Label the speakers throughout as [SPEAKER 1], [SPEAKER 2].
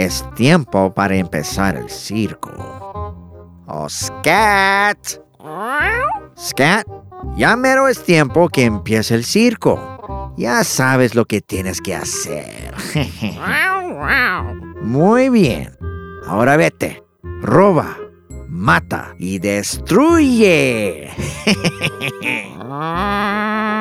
[SPEAKER 1] Es tiempo para empezar el circo. Oh, Scat. Scat, ya mero es tiempo que empiece el circo. Ya sabes lo que tienes que hacer. Muy bien. Ahora vete. Roba, mata y destruye.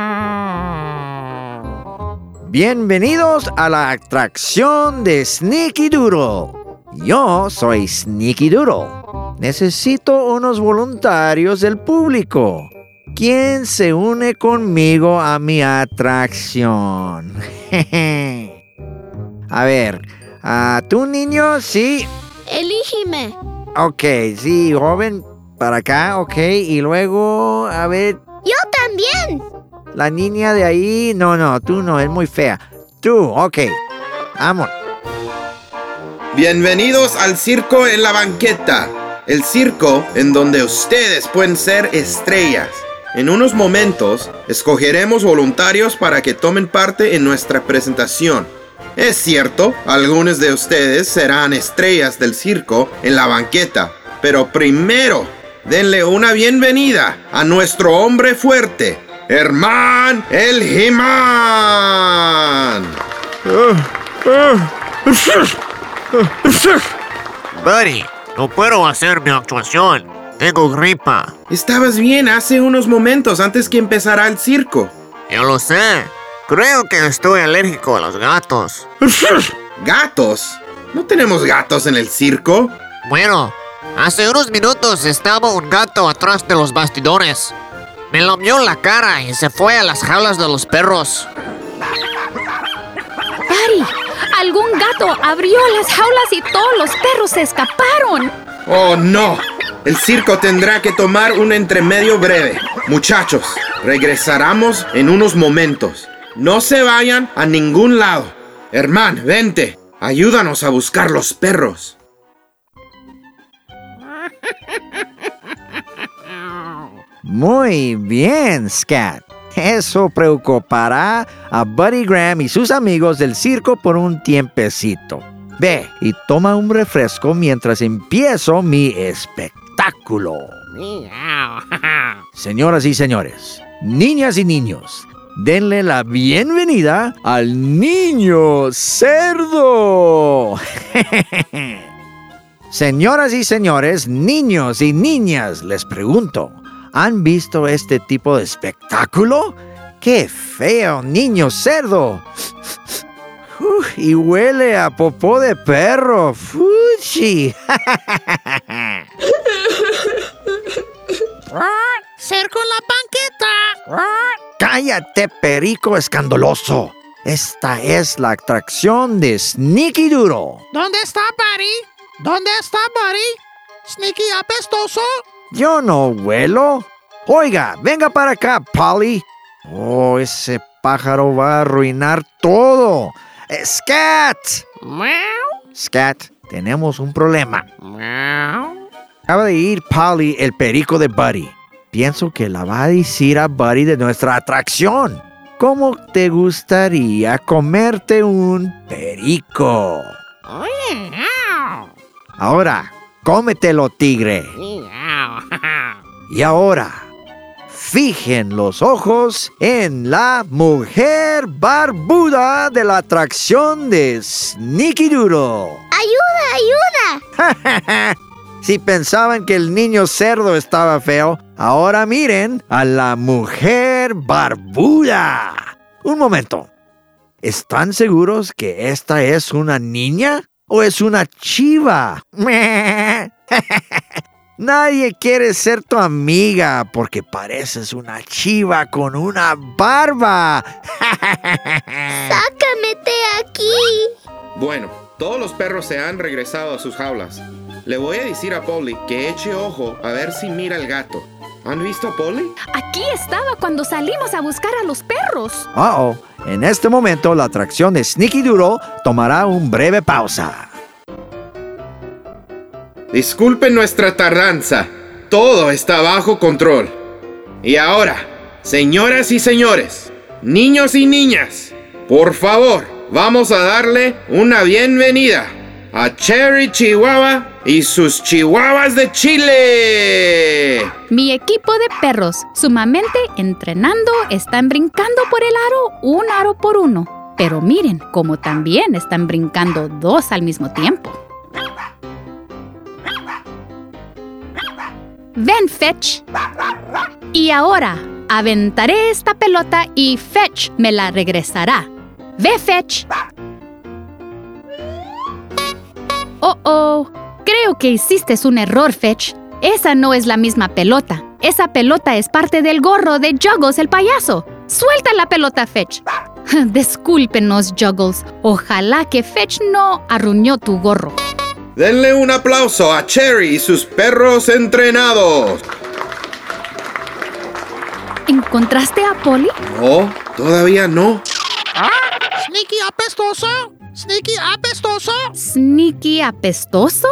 [SPEAKER 1] Bienvenidos a la atracción de Sneaky Doodle. Yo soy Sneaky Doodle. Necesito unos voluntarios del público. ¿Quién se une conmigo a mi atracción? a ver, ¿a tu niño? Sí.
[SPEAKER 2] Elígeme.
[SPEAKER 1] Ok, sí, joven, para acá, ok. Y luego, a ver,
[SPEAKER 2] Yo también.
[SPEAKER 1] La niña de ahí, no, no, tú no, es muy fea. Tú, ok. Vamos.
[SPEAKER 3] Bienvenidos al circo en la banqueta, el circo en donde ustedes pueden ser estrellas. En unos momentos escogeremos voluntarios para que tomen parte en nuestra presentación. Es cierto, algunos de ustedes serán estrellas del circo en la banqueta, pero primero denle una bienvenida a nuestro hombre fuerte, Herman el He-Man.
[SPEAKER 4] Buddy, no puedo hacer mi actuación. Tengo gripa.
[SPEAKER 3] Estabas bien hace unos momentos antes que empezara el circo.
[SPEAKER 4] Yo lo sé. Creo que estoy alérgico a los gatos.
[SPEAKER 3] ¿Gatos? ¿No tenemos gatos en el circo?
[SPEAKER 4] Bueno, hace unos minutos estaba un gato atrás de los bastidores. Me lamió la cara y se fue a las jaulas de los perros.
[SPEAKER 5] Buddy, algún gato abrió las jaulas y todos los perros se escaparon.
[SPEAKER 3] ¡Oh, no! El circo tendrá que tomar un entremedio breve. Muchachos, regresaremos en unos momentos. No se vayan a ningún lado. Herman, vente. Ayúdanos a buscar los perros.
[SPEAKER 1] Muy bien, Scat. Eso preocupará a Buddy Graham y sus amigos del circo por un tiempecito. Ve y toma un refresco mientras empiezo mi espectáculo. Señoras y señores, niñas y niños, denle la bienvenida al niño cerdo. Señoras y señores, niños y niñas, les pregunto, ¿han visto este tipo de espectáculo? ¡Qué feo, niño cerdo! Uf, y huele a popó de perro. ¡Fuchi!
[SPEAKER 6] Cerco la banqueta.
[SPEAKER 1] ¡Cállate, perico escandaloso! Esta es la atracción de Sneaky Doodle.
[SPEAKER 6] ¿Dónde está Buddy? ¿Dónde está Buddy? Sneaky apestoso.
[SPEAKER 1] Yo no huelo. Oiga, venga para acá, Polly. Oh, ese pájaro va a arruinar todo. Eh, ¡Scat! Scat, tenemos un problema. Acaba de ir Polly, el perico de Buddy. Pienso que la va a decir a Buddy de nuestra atracción. ¿Cómo te gustaría comerte un perico? Ahora, cómetelo, tigre. Y ahora, fijen los ojos en la mujer barbuda de la atracción de Sneaky Doodle.
[SPEAKER 2] Ayuda, ayuda.
[SPEAKER 1] si pensaban que el niño cerdo estaba feo, ahora miren a la mujer barbuda. Un momento. ¿Están seguros que esta es una niña o es una chiva? Nadie quiere ser tu amiga porque pareces una chiva con una barba.
[SPEAKER 2] Sácame de aquí.
[SPEAKER 3] Bueno, todos los perros se han regresado a sus jaulas. Le voy a decir a Polly que eche ojo a ver si mira el gato. ¿Han visto a Polly?
[SPEAKER 5] Aquí estaba cuando salimos a buscar a los perros.
[SPEAKER 1] Uh-oh. En este momento la atracción de Sneaky Doodle tomará un breve pausa.
[SPEAKER 3] Disculpen nuestra tardanza. Todo está bajo control. Y ahora, señoras y señores, niños y niñas, por favor, vamos a darle una bienvenida a Cherry Chihuahua y sus chihuahuas de Chile.
[SPEAKER 5] Mi equipo de perros, sumamente entrenando, están brincando por el aro un aro por uno. Pero miren, como también están brincando dos al mismo tiempo. Ven, Fetch. Y ahora, aventaré esta pelota y Fetch me la regresará. Ve, Fetch. Oh, oh. Creo que hiciste un error, Fetch. Esa no es la misma pelota. Esa pelota es parte del gorro de Juggles el payaso. Suelta la pelota, Fetch. Discúlpenos, Juggles. Ojalá que Fetch no arruñó tu gorro.
[SPEAKER 3] Denle un aplauso a Cherry y sus perros entrenados.
[SPEAKER 5] ¿Encontraste a Polly?
[SPEAKER 3] No, todavía no.
[SPEAKER 6] Sneaky apestoso. Sneaky apestoso.
[SPEAKER 5] ¿Sneaky apestoso?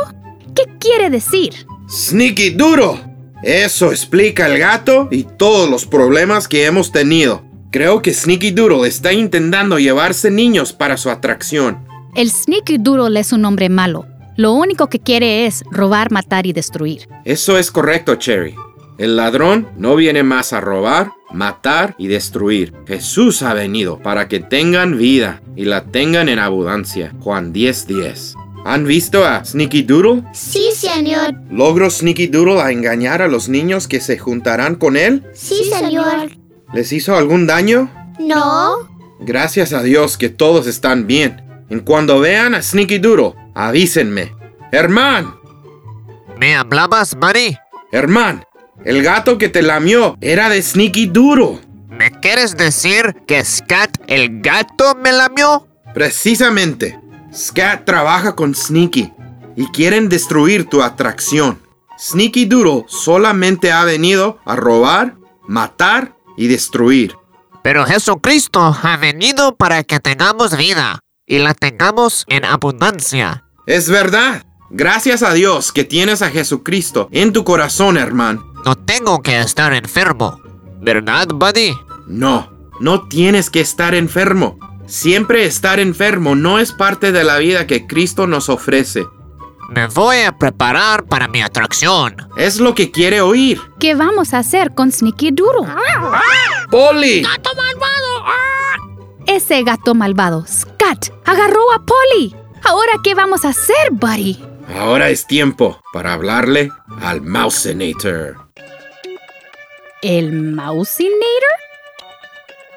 [SPEAKER 5] ¿Qué quiere decir?
[SPEAKER 3] Sneaky duro. Eso explica el gato y todos los problemas que hemos tenido. Creo que Sneaky Doodle está intentando llevarse niños para su atracción.
[SPEAKER 5] El Sneaky Doodle es un hombre malo. Lo único que quiere es robar, matar y destruir.
[SPEAKER 3] Eso es correcto, Cherry. El ladrón no viene más a robar, matar y destruir. Jesús ha venido para que tengan vida y la tengan en abundancia. Juan 10:10. ¿Han visto a Sneaky Doodle?
[SPEAKER 2] Sí, señor.
[SPEAKER 3] ¿Logró Sneaky Doodle a engañar a los niños que se juntarán con él?
[SPEAKER 2] Sí, señor.
[SPEAKER 3] ¿Les hizo algún daño?
[SPEAKER 2] No.
[SPEAKER 3] Gracias a Dios que todos están bien. En cuando vean a Sneaky Doodle, avísenme. Herman,
[SPEAKER 4] ¿Me hablabas, Buddy?
[SPEAKER 3] Herman, el gato que te lamió era de Sneaky Doodle.
[SPEAKER 4] ¿Me quieres decir que Scat el gato me lamió?
[SPEAKER 3] Precisamente. Scat trabaja con Sneaky y quieren destruir tu atracción. Sneaky Doodle solamente ha venido a robar, matar y destruir.
[SPEAKER 4] Pero Jesucristo ha venido para que tengamos vida y la tengamos en abundancia.
[SPEAKER 3] Es verdad. Gracias a Dios que tienes a Jesucristo en tu corazón, hermano.
[SPEAKER 4] No tengo que estar enfermo. ¿Verdad, Buddy?
[SPEAKER 3] No, no tienes que estar enfermo. Siempre estar enfermo no es parte de la vida que Cristo nos ofrece.
[SPEAKER 4] Me voy a preparar para mi atracción.
[SPEAKER 3] Es lo que quiere oír.
[SPEAKER 5] ¿Qué vamos a hacer con Sneaky Doodle?
[SPEAKER 3] Polly,
[SPEAKER 6] ¡Gato malvado! ¡Ah!
[SPEAKER 5] Ese gato malvado, Scat, agarró a Polly. ¿Ahora qué vamos a hacer, Buddy?
[SPEAKER 3] ahora es tiempo para hablarle al Mousenator.
[SPEAKER 5] ¿El Mousinator?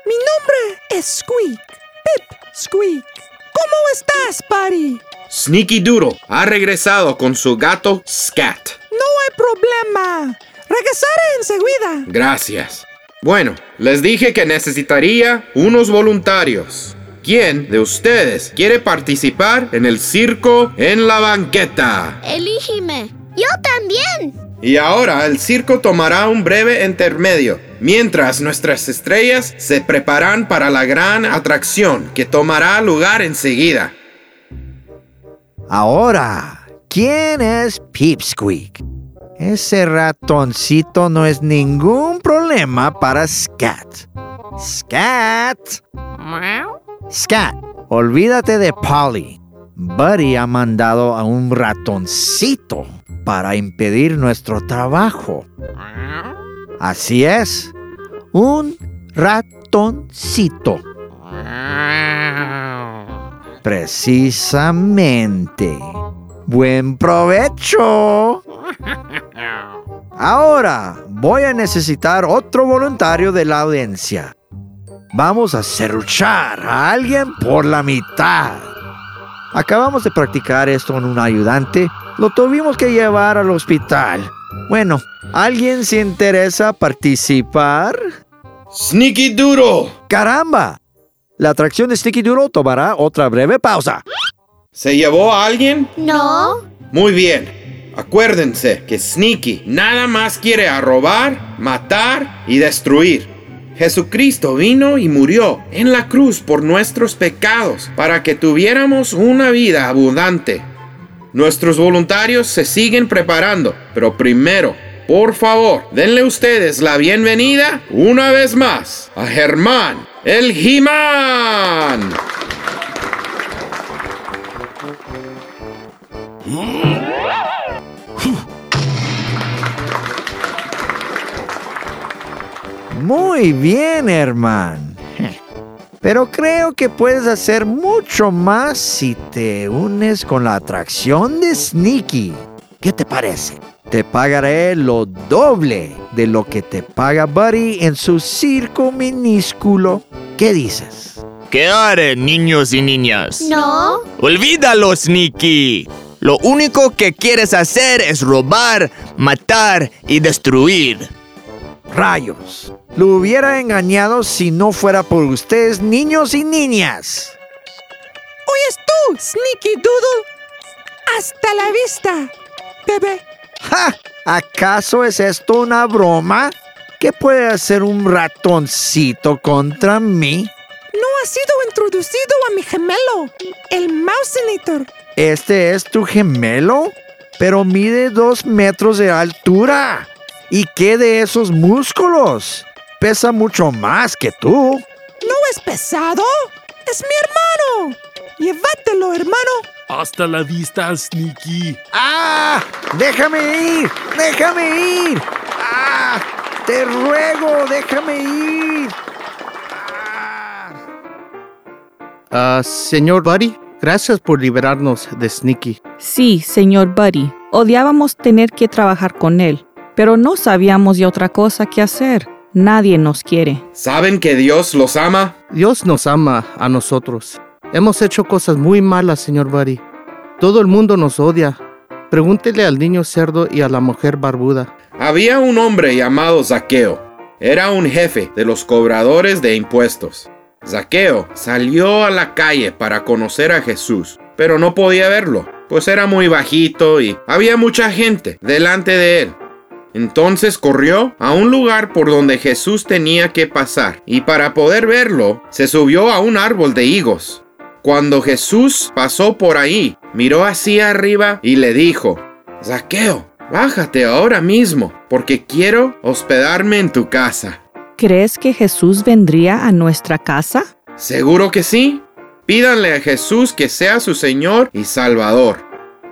[SPEAKER 7] Mi nombre es Squeak. Pip Squeak. ¿Cómo estás, Buddy?
[SPEAKER 3] Sneaky Doodle ha regresado con su gato Scat.
[SPEAKER 7] No hay problema. Regresaré enseguida.
[SPEAKER 3] Gracias. Bueno, les dije que necesitaría unos voluntarios. ¿Quién de ustedes quiere participar en el circo en la banqueta?
[SPEAKER 2] Elígeme. Yo también.
[SPEAKER 3] Y ahora el circo tomará un breve intermedio, mientras nuestras estrellas se preparan para la gran atracción que tomará lugar enseguida.
[SPEAKER 1] Ahora, ¿quién es Pipsqueak? Ese ratoncito no es ningún problema para Scat. Scat. Scat, olvídate de Polly. Buddy ha mandado a un ratoncito para impedir nuestro trabajo. Así es, un ratoncito. Precisamente. Buen provecho. Ahora voy a necesitar otro voluntario de la audiencia. Vamos a serruchar a alguien por la mitad. Acabamos de practicar esto en un ayudante. Lo tuvimos que llevar al hospital. Bueno, ¿alguien se interesa participar?
[SPEAKER 3] Sneaky Doodle.
[SPEAKER 1] ¡Caramba! La atracción de Sticky Duro tomará otra breve pausa.
[SPEAKER 3] ¿Se llevó a alguien?
[SPEAKER 2] No.
[SPEAKER 3] Muy bien. Acuérdense que Sneaky nada más quiere a robar, matar y destruir. Jesucristo vino y murió en la cruz por nuestros pecados para que tuviéramos una vida abundante. Nuestros voluntarios se siguen preparando, pero primero, por favor, denle ustedes la bienvenida una vez más a Germán, el He-Man.
[SPEAKER 1] Muy bien, hermano. Pero creo que puedes hacer mucho más si te unes con la atracción de Sneaky. ¿Qué te parece? Te pagaré lo doble de lo que te paga Buddy en su circo minúsculo. ¿Qué dices?
[SPEAKER 8] ¿Qué harán, niños y niñas?
[SPEAKER 2] No.
[SPEAKER 8] Olvídalo, Sneaky. Lo único que quieres hacer es robar, matar y destruir.
[SPEAKER 1] Rayos. Lo hubiera engañado si no fuera por ustedes, niños y niñas.
[SPEAKER 7] Oyes tú, Sneaky Doodle. Hasta la vista, bebé.
[SPEAKER 1] ¡Ja! ¿Acaso es esto una broma? ¿Qué puede hacer un ratoncito contra mí?
[SPEAKER 7] No ha sido introducido a mi gemelo, el Mousinator.
[SPEAKER 1] ¿Este es tu gemelo? Pero mide dos metros de altura. ¿Y qué de esos músculos? Pesa mucho más que tú.
[SPEAKER 7] ¿No es pesado? Es mi hermano. Llévatelo, hermano.
[SPEAKER 9] Hasta la vista, Sneaky.
[SPEAKER 1] ¡Ah! ¡Déjame ir! ¡Déjame ir! ¡Ah! ¡Te ruego! ¡Déjame ir!
[SPEAKER 10] Ah, señor Buddy, gracias por liberarnos de Sneaky.
[SPEAKER 11] Sí, señor Buddy. Odiábamos tener que trabajar con él, pero no sabíamos de otra cosa que hacer. Nadie nos quiere.
[SPEAKER 3] ¿Saben que Dios los ama?
[SPEAKER 10] Dios nos ama a nosotros. Hemos hecho cosas muy malas, señor Buddy. Todo el mundo nos odia. Pregúntele al niño cerdo y a la mujer barbuda.
[SPEAKER 3] Había un hombre llamado Zaqueo. Era un jefe de los cobradores de impuestos. Zaqueo salió a la calle para conocer a Jesús, pero no podía verlo, pues era muy bajito y había mucha gente delante de él. Entonces corrió a un lugar por donde Jesús tenía que pasar, y para poder verlo, se subió a un árbol de higos. Cuando Jesús pasó por ahí, miró hacia arriba y le dijo, Zaqueo, bájate ahora mismo, porque quiero hospedarme en tu casa.
[SPEAKER 11] ¿Crees que Jesús vendría a nuestra casa?
[SPEAKER 3] Seguro que sí. Pídanle a Jesús que sea su Señor y Salvador.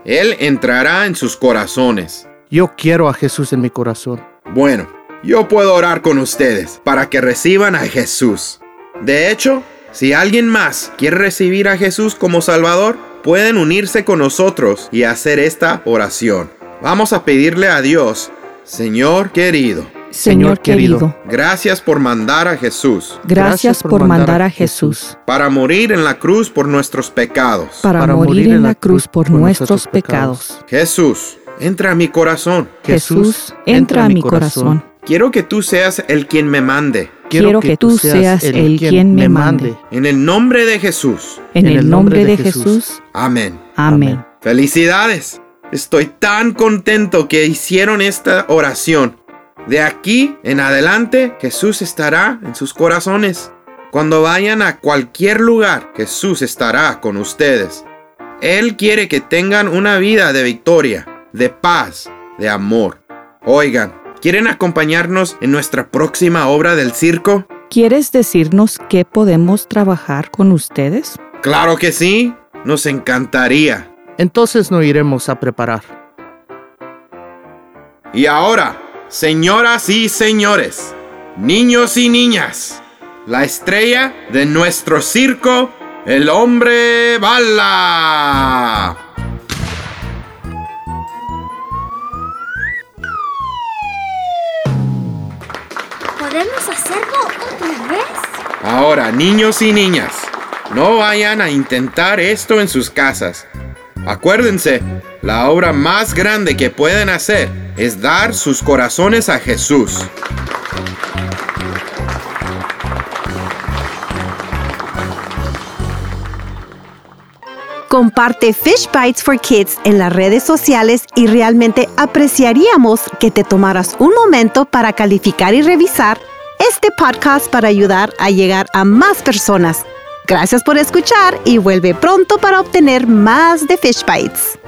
[SPEAKER 3] Él entrará en sus corazones.
[SPEAKER 10] Yo quiero a Jesús en mi corazón.
[SPEAKER 3] Bueno, yo puedo orar con ustedes para que reciban a Jesús. De hecho, si alguien más quiere recibir a Jesús como Salvador, pueden unirse con nosotros y hacer esta oración. Vamos a pedirle a Dios, Señor querido,
[SPEAKER 11] Señor querido,
[SPEAKER 3] gracias por mandar a Jesús
[SPEAKER 11] gracias por mandar a Jesús
[SPEAKER 3] para morir en la cruz por nuestros pecados.
[SPEAKER 11] para morir en la cruz por nuestros pecados.
[SPEAKER 3] Jesús, entra a mi corazón.
[SPEAKER 11] Jesús, entra a mi corazón.
[SPEAKER 3] Quiero que tú seas el quien me mande.
[SPEAKER 11] Quiero que tú seas el quien me mande.
[SPEAKER 3] En el nombre de Jesús.
[SPEAKER 11] En el nombre de Jesús.
[SPEAKER 3] Amén.
[SPEAKER 11] Amén.
[SPEAKER 3] Felicidades. Estoy tan contento que hicieron esta oración. De aquí en adelante, Jesús estará en sus corazones. Cuando vayan a cualquier lugar, Jesús estará con ustedes. Él quiere que tengan una vida de victoria, de paz, de amor. Oigan, ¿quieren acompañarnos en nuestra próxima obra del circo?
[SPEAKER 11] ¿Quieres decirnos que podemos trabajar con ustedes?
[SPEAKER 3] Claro que sí, nos encantaría.
[SPEAKER 10] Entonces nos iremos a preparar.
[SPEAKER 3] Y ahora, señoras y señores, niños y niñas, la estrella de nuestro circo, el hombre bala.
[SPEAKER 2] ¿Podemos hacerlo otra vez?
[SPEAKER 3] Ahora, niños y niñas, no vayan a intentar esto en sus casas. Acuérdense, la obra más grande que pueden hacer es dar sus corazones a Jesús.
[SPEAKER 12] Comparte Fish Bites for Kids en las redes sociales y realmente apreciaríamos que te tomaras un momento para calificar y revisar este podcast para ayudar a llegar a más personas. Gracias por escuchar y vuelve pronto para obtener más de Fish Bites.